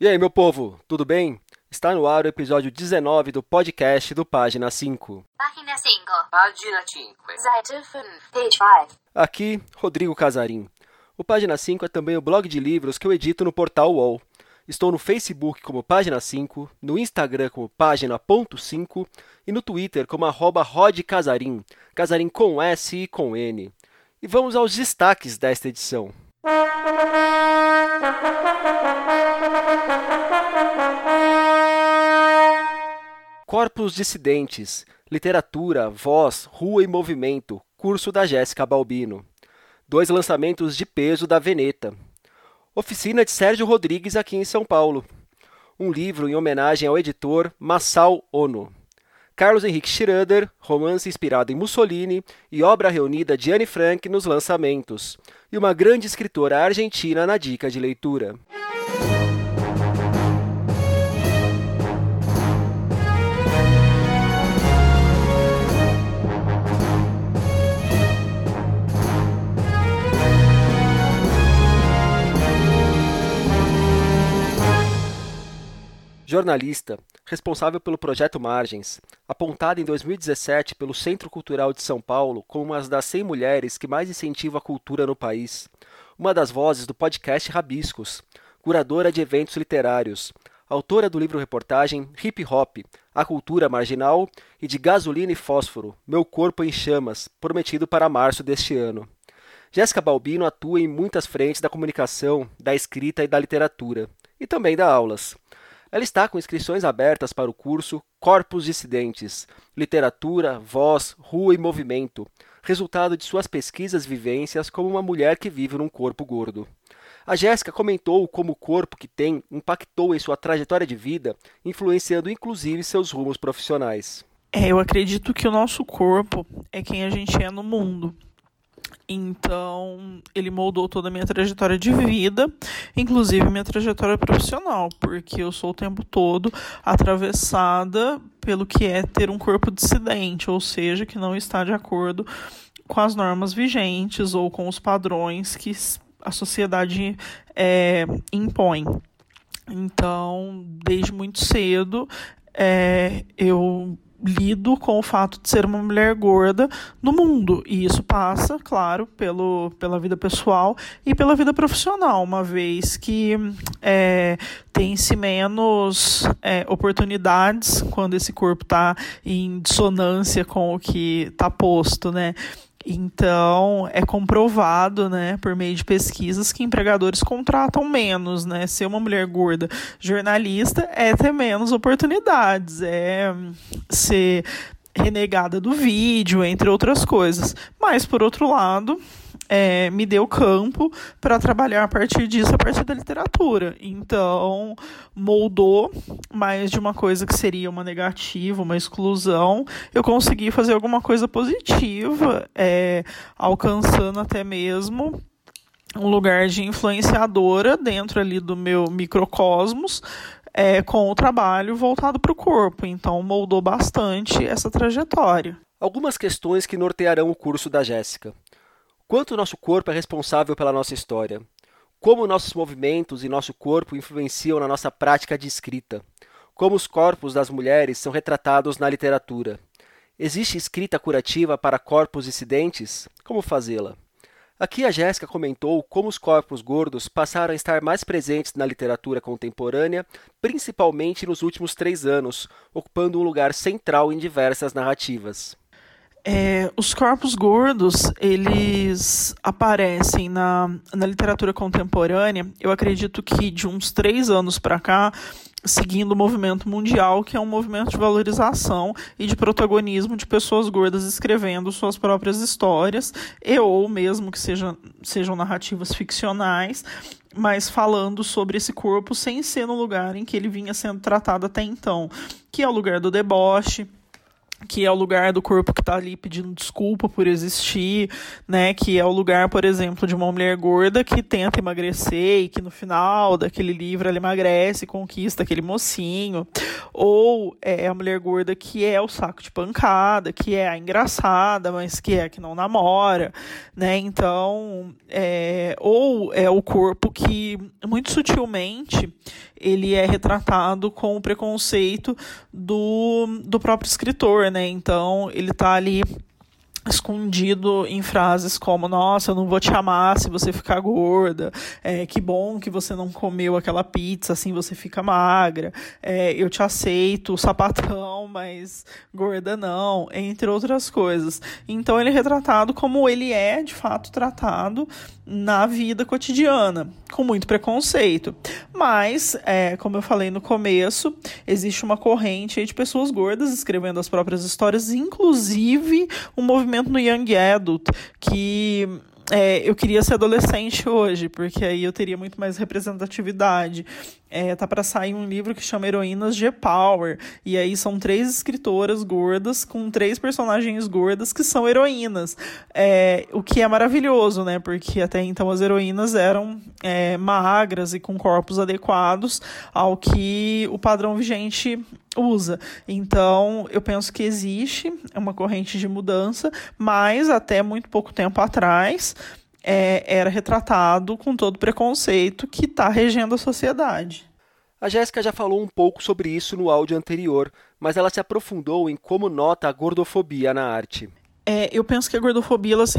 E aí, meu povo, tudo bem? Está no ar o episódio 19 do podcast do Página 5. Página 5. Página 5. Seite 5. Page 5. Aqui, Rodrigo Casarim. O Página 5 é também o blog de livros que eu edito no portal UOL. Estou no Facebook como Página 5, no Instagram como Página.5 e no Twitter como arroba Casarim, Casarim com S e com N. E vamos aos destaques desta edição. Corpos Dissidentes, Literatura, Voz, Rua e Movimento, curso da Jéssica Balbino. Dois lançamentos de peso da Veneta. Oficina de Sérgio Rodrigues aqui em São Paulo. Um livro em homenagem ao editor Massal Ono. Carlos Henrique Schroeder, romance inspirado em Mussolini e obra reunida de Anne Frank nos lançamentos. E uma grande escritora argentina na dica de leitura. Jornalista, responsável pelo projeto Margens, apontada em 2017 pelo Centro Cultural de São Paulo como uma das 100 mulheres que mais incentivam a cultura no país, uma das vozes do podcast Rabiscos, curadora de eventos literários, autora do livro-reportagem Hip Hop, A Cultura Marginal e de Gasolina e Fósforo, Meu Corpo em Chamas, prometido para março deste ano. Jéssica Balbino atua em muitas frentes da comunicação, da escrita e da literatura, e também dá aulas. Ela está com inscrições abertas para o curso Corpos Dissidentes, Literatura, Voz, Rua e Movimento, resultado de suas pesquisas e vivências como uma mulher que vive num corpo gordo. A Jéssica comentou como o corpo que tem impactou em sua trajetória de vida, influenciando inclusive seus rumos profissionais. É, eu acredito que o nosso corpo é quem a gente é no mundo. Então, ele moldou toda a minha trajetória de vida, inclusive minha trajetória profissional, porque eu sou o tempo todo atravessada pelo que é ter um corpo dissidente, ou seja, que não está de acordo com as normas vigentes ou com os padrões que a sociedade é, impõe. Então, desde muito cedo, é, eu lido com o fato de ser uma mulher gorda no mundo. E isso passa, claro, pelo, pela vida pessoal e pela vida profissional, uma vez que é, tem-se menos é, oportunidades quando esse corpo está em dissonância com o que está posto, né? Então, é comprovado, né, por meio de pesquisas, que empregadores contratam menos, né? Ser uma mulher gorda jornalista é ter menos oportunidades, é ser renegada do vídeo, entre outras coisas. Mas, por outro lado, é, me deu campo para trabalhar a partir disso, a partir da literatura. Então, moldou mais de uma coisa que seria uma negativa, uma exclusão, eu consegui fazer alguma coisa positiva, é, alcançando até mesmo um lugar de influenciadora dentro ali do meu microcosmos, é, com o trabalho voltado para o corpo. Então, moldou bastante essa trajetória. Algumas questões que nortearão o curso da Jéssica. Quanto o nosso corpo é responsável pela nossa história? Como nossos movimentos e nosso corpo influenciam na nossa prática de escrita? Como os corpos das mulheres são retratados na literatura? Existe escrita curativa para corpos dissidentes? Como fazê-la? Aqui a Jéssica comentou como os corpos gordos passaram a estar mais presentes na literatura contemporânea, principalmente nos últimos três anos, ocupando um lugar central em diversas narrativas. É, os corpos gordos, eles aparecem na, na literatura contemporânea, eu acredito que de uns três anos para cá, seguindo o movimento mundial, que é um movimento de valorização e de protagonismo de pessoas gordas escrevendo suas próprias histórias, e ou mesmo que seja, sejam narrativas ficcionais, mas falando sobre esse corpo sem ser no lugar em que ele vinha sendo tratado até então, que é o lugar do deboche, que é o lugar do corpo que está ali pedindo desculpa por existir, né? Que é o lugar, por exemplo, de uma mulher gorda que tenta emagrecer e que no final daquele livro ela emagrece e conquista aquele mocinho. Ou é a mulher gorda que é o saco de pancada, que é a engraçada, mas que é que não namora, né? Então, é, ou é o corpo que muito sutilmente ele é retratado com o preconceito do, do próprio escritor, né? Então ele está ali escondido em frases como nossa, eu não vou te amar se você ficar gorda, é, que bom que você não comeu aquela pizza, assim você fica magra, é, eu te aceito, sapatão, mas gorda não, entre outras coisas. Então ele é retratado como ele é de fato tratado na vida cotidiana, com muito preconceito. Mas, é, como eu falei no começo, existe uma corrente de pessoas gordas escrevendo as próprias histórias, inclusive um movimento no Young Adult que é, eu queria ser adolescente hoje, porque aí eu teria muito mais representatividade. É, tá para sair um livro que chama Heroínas de Power. E aí são três escritoras gordas com três personagens gordas que são heroínas. É, o que é maravilhoso, né? Porque até então as heroínas eram é, magras e com corpos adequados ao que o padrão vigente usa. Então, eu penso que existe uma corrente de mudança, mas até muito pouco tempo atrás é, era retratado com todo preconceito que está regendo a sociedade. A Jéssica já falou um pouco sobre isso no áudio anterior, mas ela se aprofundou em como nota a gordofobia na arte. É, eu penso que a gordofobia ela se,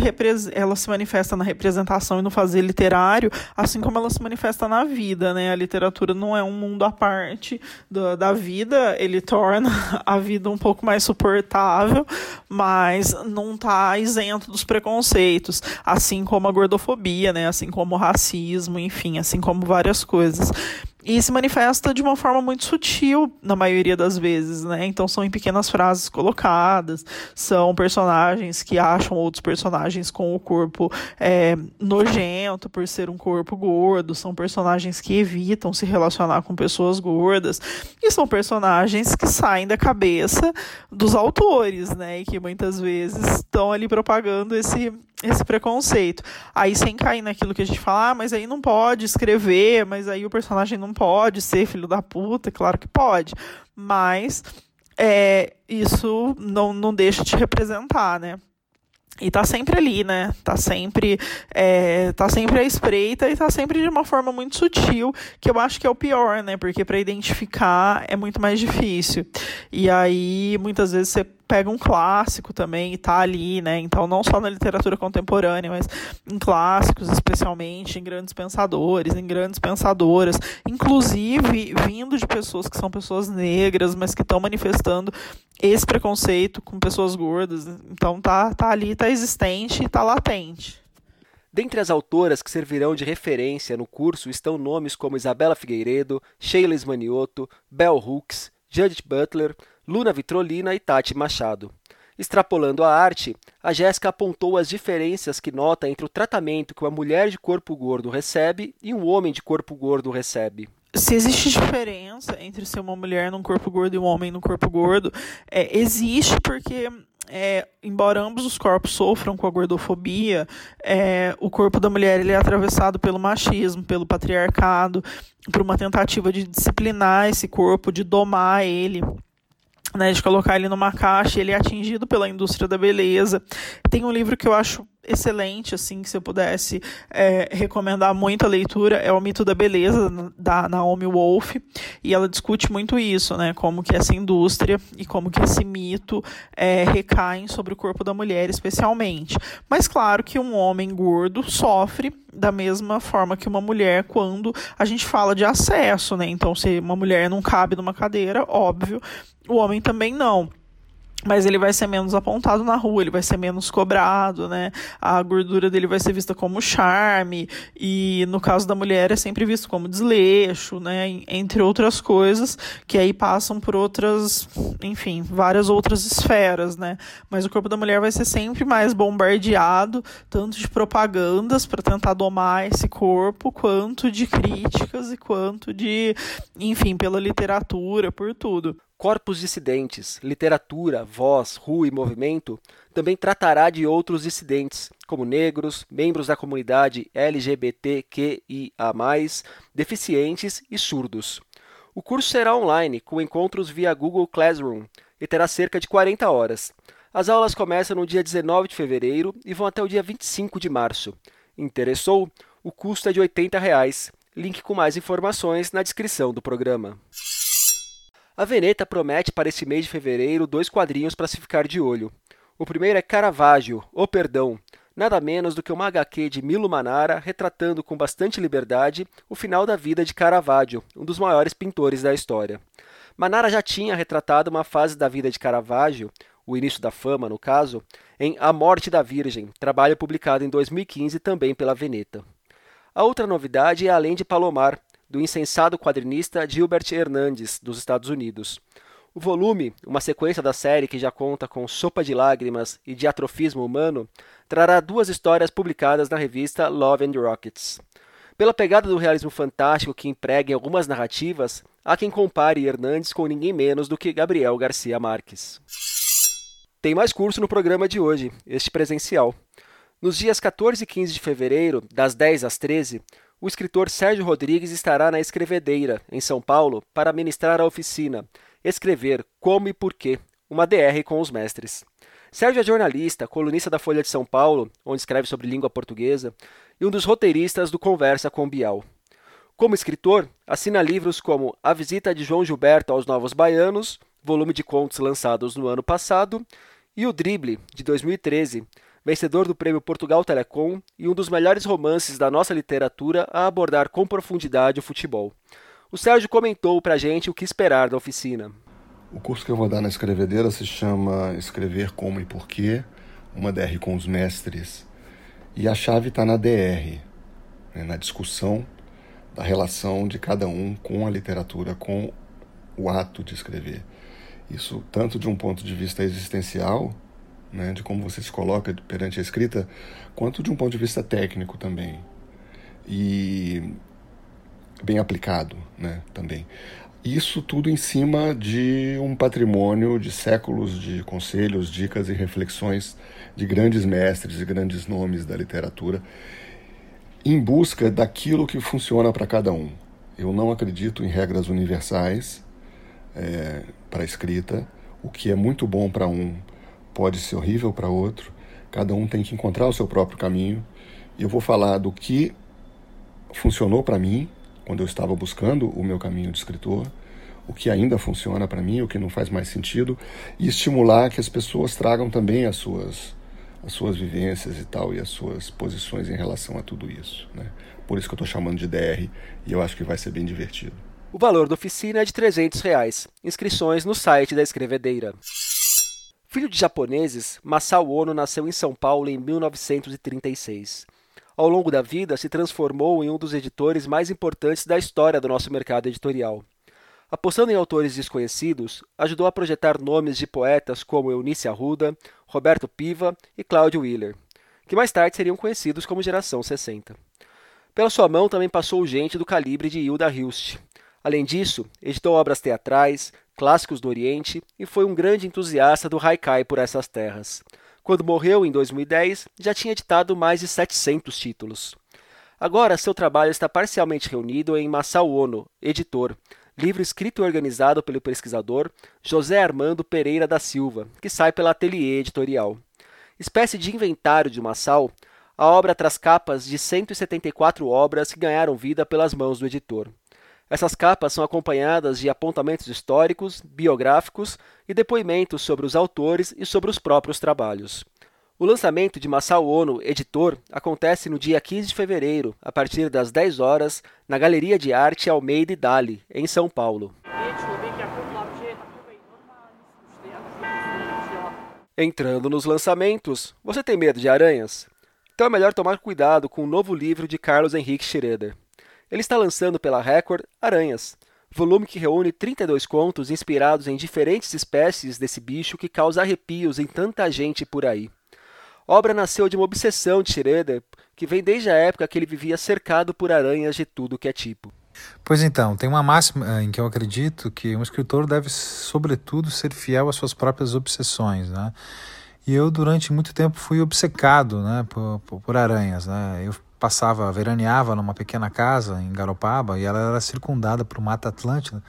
ela se manifesta na representação e no fazer literário, assim como ela se manifesta na vida, né? A literatura não é um mundo à parte do, da vida, ele torna a vida um pouco mais suportável, mas não está isento dos preconceitos, assim como a gordofobia, né? Assim como o racismo, enfim, assim como várias coisas. E se manifesta de uma forma muito sutil, na maioria das vezes, né? Então são em pequenas frases colocadas, são personagens que acham outros personagens com o corpo é, nojento por ser um corpo gordo, são personagens que evitam se relacionar com pessoas gordas, e são personagens que saem da cabeça dos autores, né? E que muitas vezes estão ali propagando esse, esse preconceito. Aí sem cair naquilo que a gente fala, ah, mas aí não pode escrever, mas aí o personagem não pode ser filho da puta, claro que pode. Mas é, isso não, não deixa de representar, né? E tá sempre ali, né? Tá sempre, é, tá sempre à espreita e tá sempre de uma forma muito sutil, que eu acho que é o pior, né? Porque para identificar é muito mais difícil. E aí, muitas vezes você pega um clássico também e tá ali, né? Então, não só na literatura contemporânea, mas em clássicos, especialmente, em grandes pensadores, em grandes pensadoras, inclusive vindo de pessoas que são pessoas negras, mas que estão manifestando esse preconceito com pessoas gordas. Então, tá, tá ali, tá existente e tá latente. Dentre as autoras que servirão de referência no curso estão nomes como Isabela Figueiredo, Sheila Esmanioto, Bell Hooks, Judith Butler, Luna Vitrolina e Tati Machado. Extrapolando a arte, a Jéssica apontou as diferenças que nota entre o tratamento que uma mulher de corpo gordo recebe e um homem de corpo gordo recebe. Se existe diferença entre ser uma mulher num corpo gordo e um homem num corpo gordo, é, existe porque é, embora ambos os corpos sofram com a gordofobia, é, o corpo da mulher ele é atravessado pelo machismo, pelo patriarcado, por uma tentativa de disciplinar esse corpo, de domar ele né, de colocar ele numa caixa, ele é atingido pela indústria da beleza. Tem um livro que eu acho excelente, assim, que se eu pudesse é, recomendar muito a leitura, é O Mito da Beleza, da Naomi Wolf, e ela discute muito isso, né, como que essa indústria e como que esse mito é, recaem sobre o corpo da mulher, especialmente. Mas claro que um homem gordo sofre da mesma forma que uma mulher quando a gente fala de acesso, né, então se uma mulher não cabe numa cadeira, óbvio, o homem também não mas ele vai ser menos apontado na rua, ele vai ser menos cobrado, né? A gordura dele vai ser vista como charme e no caso da mulher é sempre visto como desleixo, né? Entre outras coisas que aí passam por outras, enfim, várias outras esferas, né? Mas o corpo da mulher vai ser sempre mais bombardeado, tanto de propagandas para tentar domar esse corpo, quanto de críticas e quanto de, enfim, pela literatura, por tudo. Corpos Dissidentes, Literatura, Voz, Rua e Movimento também tratará de outros dissidentes, como negros, membros da comunidade LGBTQIA, deficientes e surdos. O curso será online, com encontros via Google Classroom, e terá cerca de 40 horas. As aulas começam no dia 19 de fevereiro e vão até o dia 25 de março. Interessou? O custo é de 80 reais. Link com mais informações na descrição do programa. A Veneta promete para esse mês de fevereiro dois quadrinhos para se ficar de olho. O primeiro é Caravaggio, O Perdão, nada menos do que uma HQ de Milo Manara retratando com bastante liberdade o final da vida de Caravaggio, um dos maiores pintores da história. Manara já tinha retratado uma fase da vida de Caravaggio, o início da fama, no caso, em A Morte da Virgem, trabalho publicado em 2015 também pela Veneta. A outra novidade é Além de Palomar, do insensado quadrinista Gilbert Hernandes, dos Estados Unidos. O volume, uma sequência da série que já conta com Sopa de Lágrimas e Diatrofismo Humano, trará duas histórias publicadas na revista Love and Rockets. Pela pegada do realismo fantástico que emprega em algumas narrativas, há quem compare Hernandes com ninguém menos do que Gabriel Garcia Marques. Tem mais curso no programa de hoje, este presencial. Nos dias 14 e 15 de fevereiro, das 10 às 13, o escritor Sérgio Rodrigues estará na Escrevedeira, em São Paulo, para ministrar a oficina Escrever Como e Porquê, uma DR com os mestres. Sérgio é jornalista, colunista da Folha de São Paulo, onde escreve sobre língua portuguesa, e um dos roteiristas do Conversa com Bial. Como escritor, assina livros como A Visita de João Gilberto aos Novos Baianos, volume de contos lançados no ano passado, e O Drible, de 2013, vencedor do Prêmio Portugal Telecom e um dos melhores romances da nossa literatura a abordar com profundidade o futebol. O Sérgio comentou para a gente o que esperar da oficina. O curso que eu vou dar na escrevedeira se chama Escrever Como e Porquê, uma DR com os mestres. E a chave está na DR, né, na discussão da relação de cada um com a literatura, com o ato de escrever. Isso tanto de um ponto de vista existencial, né, de como você se coloca perante a escrita, quanto de um ponto de vista técnico também. E bem aplicado né, também. Isso tudo em cima de um patrimônio de séculos de conselhos, dicas e reflexões de grandes mestres e grandes nomes da literatura, em busca daquilo que funciona para cada um. Eu não acredito em regras universais é, para a escrita. O que é muito bom para um pode ser horrível para outro. Cada um tem que encontrar o seu próprio caminho. Eu vou falar do que funcionou para mim quando eu estava buscando o meu caminho de escritor, o que ainda funciona para mim, o que não faz mais sentido, e estimular que as pessoas tragam também as suas as suas vivências e tal e as suas posições em relação a tudo isso, né? Por isso que eu estou chamando de DR e eu acho que vai ser bem divertido. O valor da oficina é de 300 reais. Inscrições no site da Escrevedeira. Filho de japoneses, Masao Ono nasceu em São Paulo em 1936. Ao longo da vida, se transformou em um dos editores mais importantes da história do nosso mercado editorial. Apostando em autores desconhecidos, ajudou a projetar nomes de poetas como Eunice Arruda, Roberto Piva e Cláudio Wheeler, que mais tarde seriam conhecidos como Geração 60. Pela sua mão também passou gente do calibre de Hilda Hilst. Além disso, editou obras teatrais, clássicos do Oriente e foi um grande entusiasta do haikai por essas terras. Quando morreu em 2010, já tinha editado mais de 700 títulos. Agora, seu trabalho está parcialmente reunido em Masao Ono, editor, livro escrito e organizado pelo pesquisador José Armando Pereira da Silva, que sai pela Ateliê Editorial. Espécie de inventário de Masao, a obra traz capas de 174 obras que ganharam vida pelas mãos do editor. Essas capas são acompanhadas de apontamentos históricos, biográficos e depoimentos sobre os autores e sobre os próprios trabalhos. O lançamento de Masao Ono, editor, acontece no dia 15 de fevereiro, a partir das 10 horas, na Galeria de Arte Almeida e Dali, em São Paulo. Entrando nos lançamentos, você tem medo de aranhas? Então é melhor tomar cuidado com o novo livro de Carlos Henrique Schroeder. Ele está lançando pela Record Aranhas, volume que reúne 32 contos inspirados em diferentes espécies desse bicho que causa arrepios em tanta gente por aí. Obra nasceu de uma obsessão de Schroeder, que vem desde a época que ele vivia cercado por aranhas de tudo que é tipo. Pois então, tem uma máxima eh, em que eu acredito que um escritor deve, sobretudo, ser fiel às suas próprias obsessões, né? E eu, durante muito tempo, fui obcecado né, por, por, por aranhas, né? Eu passava, veraneava numa pequena casa em Garopaba e ela era circundada por Mata Atlântica.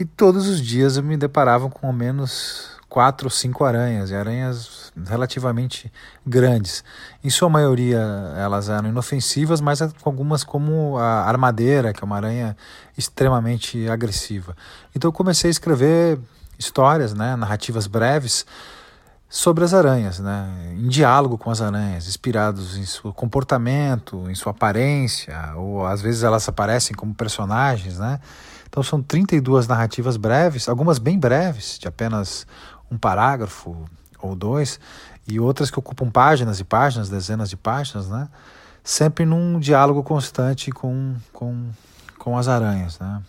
E todos os dias eu me deparava com ao menos quatro ou cinco aranhas, e aranhas relativamente grandes. Em sua maioria elas eram inofensivas, mas algumas como a armadeira, que é uma aranha extremamente agressiva. Então eu comecei a escrever histórias, né, narrativas breves sobre as aranhas, né, em diálogo com as aranhas, inspirados em seu comportamento, em sua aparência, ou às vezes elas aparecem como personagens, né? Então são 32 narrativas breves, algumas bem breves, de apenas um parágrafo ou dois, e outras que ocupam páginas e páginas, dezenas de páginas, né? Sempre num diálogo constante com, com, com as aranhas, né?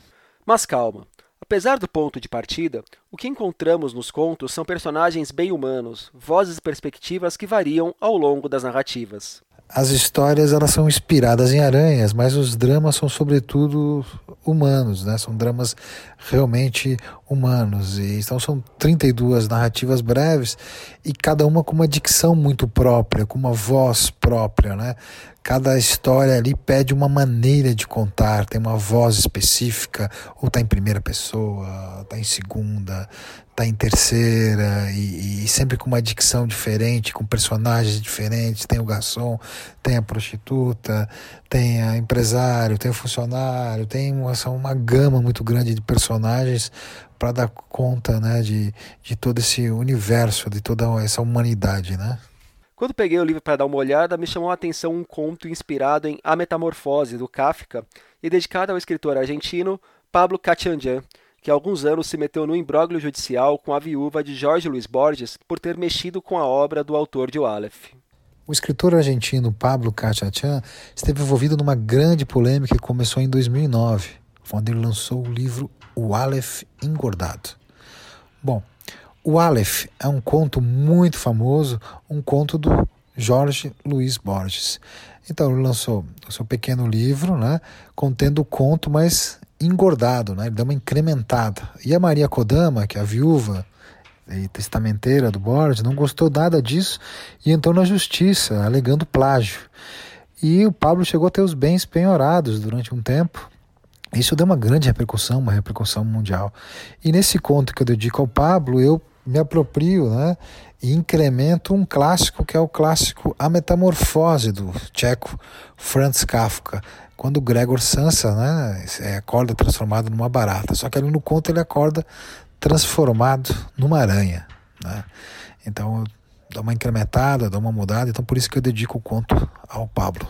Mas calma. Apesar do ponto de partida, o que encontramos nos contos são personagens bem humanos, vozes e perspectivas que variam ao longo das narrativas as histórias elas são inspiradas em aranhas, mas os dramas são sobretudo humanos, né? São dramas realmente humanos. E então são 32 narrativas breves e cada uma com uma dicção muito própria, com uma voz própria, né? Cada história ali pede uma maneira de contar, tem uma voz específica, ou está em primeira pessoa, está em segunda, está em terceira, e, e, sempre com uma dicção diferente, com personagens diferentes. Tem o garçom, tem a prostituta, tem a empresário, tem o funcionário, tem uma, uma gama muito grande de personagens para dar conta né, de, de todo esse universo, de toda essa humanidade, né? Quando peguei o livro para dar uma olhada, me chamou a atenção um conto inspirado em A Metamorfose, do Kafka, e dedicado ao escritor argentino Pablo Cachanjan, que há alguns anos se meteu no imbróglio judicial com a viúva de Jorge Luiz Borges por ter mexido com a obra do autor de O Aleph. O escritor argentino Pablo Cachanjan esteve envolvido numa grande polêmica que começou em 2009, quando ele lançou o livro O Aleph Engordado. Bom, o Aleph é um conto muito famoso, um conto do Jorge Luiz Borges. Então ele lançou o seu pequeno livro, né, contendo o conto, mas engordado, né, ele deu uma incrementada. E a Maria Kodama, que é a viúva e testamenteira do Borges, não gostou nada disso e entrou na justiça, alegando plágio. E o Pablo chegou a ter os bens penhorados durante um tempo. Isso deu uma grande repercussão, uma repercussão mundial. E nesse conto que eu dedico ao Pablo, eu me aproprio né, e incremento um clássico que é o clássico A Metamorfose do tcheco Franz Kafka, quando Gregor Sansa né, é, acorda transformado numa barata. Só que ali no conto ele acorda transformado numa aranha. Né? Então dá uma incrementada, dá uma mudada, então por isso que eu dedico o conto ao Pablo.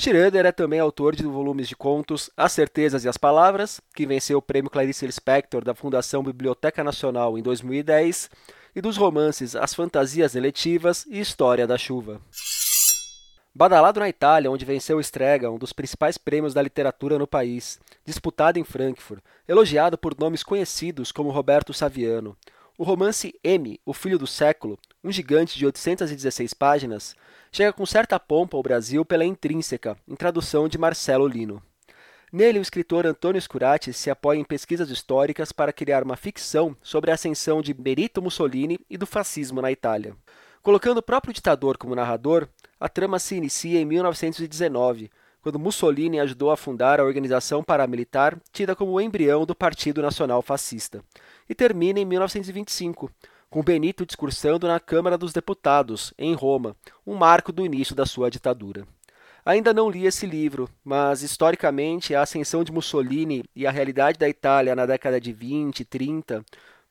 Schroeder é também autor de volumes de contos As Certezas e as Palavras, que venceu o prêmio Clarice Lispector da Fundação Biblioteca Nacional em 2010, e dos romances As Fantasias Eletivas e História da Chuva. Badalado na Itália, onde venceu o Strega, um dos principais prêmios da literatura no país, disputado em Frankfurt, elogiado por nomes conhecidos como Roberto Saviano. O romance M, O Filho do Século, um gigante de 816 páginas, chega com certa pompa ao Brasil pela Intrínseca, em tradução de Marcelo Lino. Nele, o escritor Antônio Scurati se apoia em pesquisas históricas para criar uma ficção sobre a ascensão de Benito Mussolini e do fascismo na Itália. Colocando o próprio ditador como narrador, a trama se inicia em 1919, quando Mussolini ajudou a fundar a organização paramilitar tida como o embrião do Partido Nacional Fascista, e termina em 1925, com Benito discursando na Câmara dos Deputados, em Roma, um marco do início da sua ditadura. Ainda não li esse livro, mas historicamente a ascensão de Mussolini e a realidade da Itália na década de 20, 30,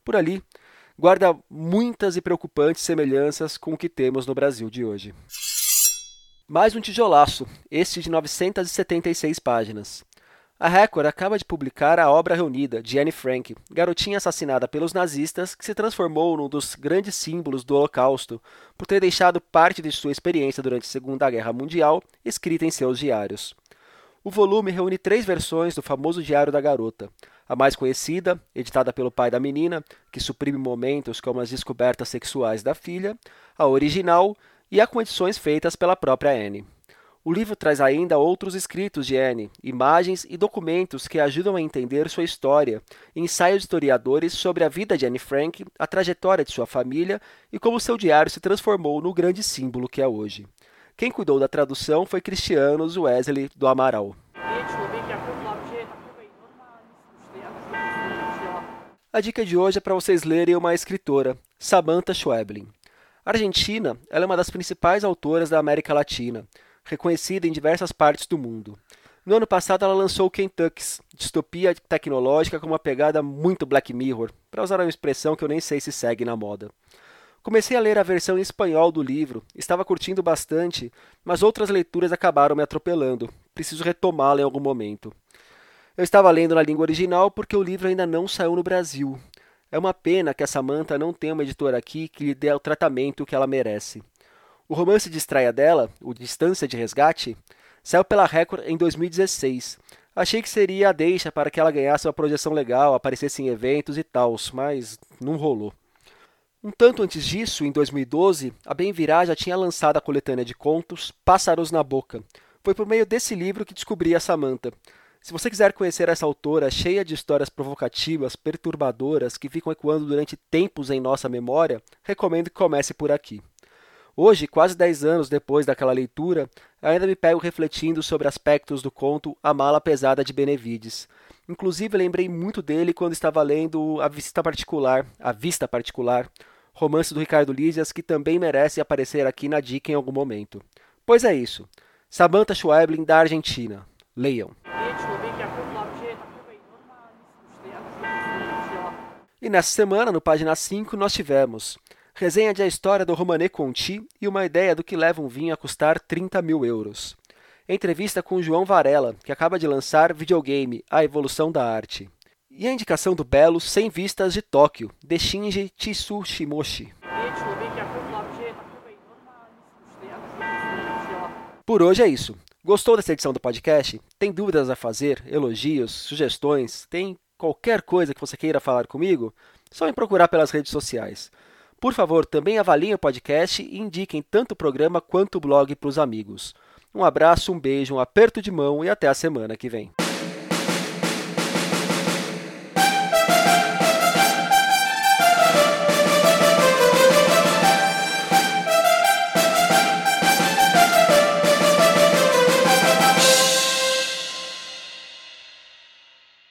por ali, guarda muitas e preocupantes semelhanças com o que temos no Brasil de hoje. Mais um tijolaço, este de 976 páginas. A Record acaba de publicar a obra reunida de Anne Frank, garotinha assassinada pelos nazistas que se transformou num dos grandes símbolos do Holocausto por ter deixado parte de sua experiência durante a Segunda Guerra Mundial escrita em seus diários. O volume reúne três versões do famoso Diário da Garota. A mais conhecida, editada pelo pai da menina, que suprime momentos como as descobertas sexuais da filha, a original e a com edições feitas pela própria Anne. O livro traz ainda outros escritos de Anne, imagens e documentos que ajudam a entender sua história, ensaios de historiadores sobre a vida de Anne Frank, a trajetória de sua família e como seu diário se transformou no grande símbolo que é hoje. Quem cuidou da tradução foi Cristianos Wesley do Amaral. A dica de hoje é para vocês lerem uma escritora, Samantha Schweblin. Argentina, ela é uma das principais autoras da América Latina reconhecida em diversas partes do mundo. No ano passado, ela lançou Kentucky's, distopia tecnológica com uma pegada muito Black Mirror, para usar uma expressão que eu nem sei se segue na moda. Comecei a ler a versão em espanhol do livro, estava curtindo bastante, mas outras leituras acabaram me atropelando. Preciso retomá-la em algum momento. Eu estava lendo na língua original porque o livro ainda não saiu no Brasil. É uma pena que a Samantha não tenha uma editora aqui que lhe dê o tratamento que ela merece. O romance de estreia dela, o Distância de Resgate, saiu pela Record em 2016. Achei que seria a deixa para que ela ganhasse uma projeção legal, aparecesse em eventos e tal, mas não rolou. Um tanto antes disso, em 2012, a Bem Virá já tinha lançado a coletânea de contos Pássaros na Boca. Foi por meio desse livro que descobri a Samantha. Se você quiser conhecer essa autora cheia de histórias provocativas, perturbadoras, que ficam ecoando durante tempos em nossa memória, recomendo que comece por aqui. Hoje, quase 10 anos depois daquela leitura, ainda me pego refletindo sobre aspectos do conto A Mala Pesada de Benevides. Inclusive, lembrei muito dele quando estava lendo A Vista Particular, A Vista Particular, romance do Ricardo Lízias, que também merece aparecer aqui na dica em algum momento. Pois é isso. Samantha Schweblin, da Argentina. Leiam. E nessa semana, no página 5, nós tivemos resenha de a história do Romané Conti e uma ideia do que leva um vinho a custar 30 mil euros. Entrevista com João Varela, que acaba de lançar videogame A Evolução da Arte. E a indicação do belo 100 Vistas de Tóquio, de Shinji Tsushimoshi. Por hoje é isso. Gostou dessa edição do podcast? Tem dúvidas a fazer, elogios, sugestões? Tem qualquer coisa que você queira falar comigo? Só me procurar pelas redes sociais. Por favor, também avaliem o podcast e indiquem tanto o programa quanto o blog para os amigos. Um abraço, um beijo, um aperto de mão e até a semana que vem.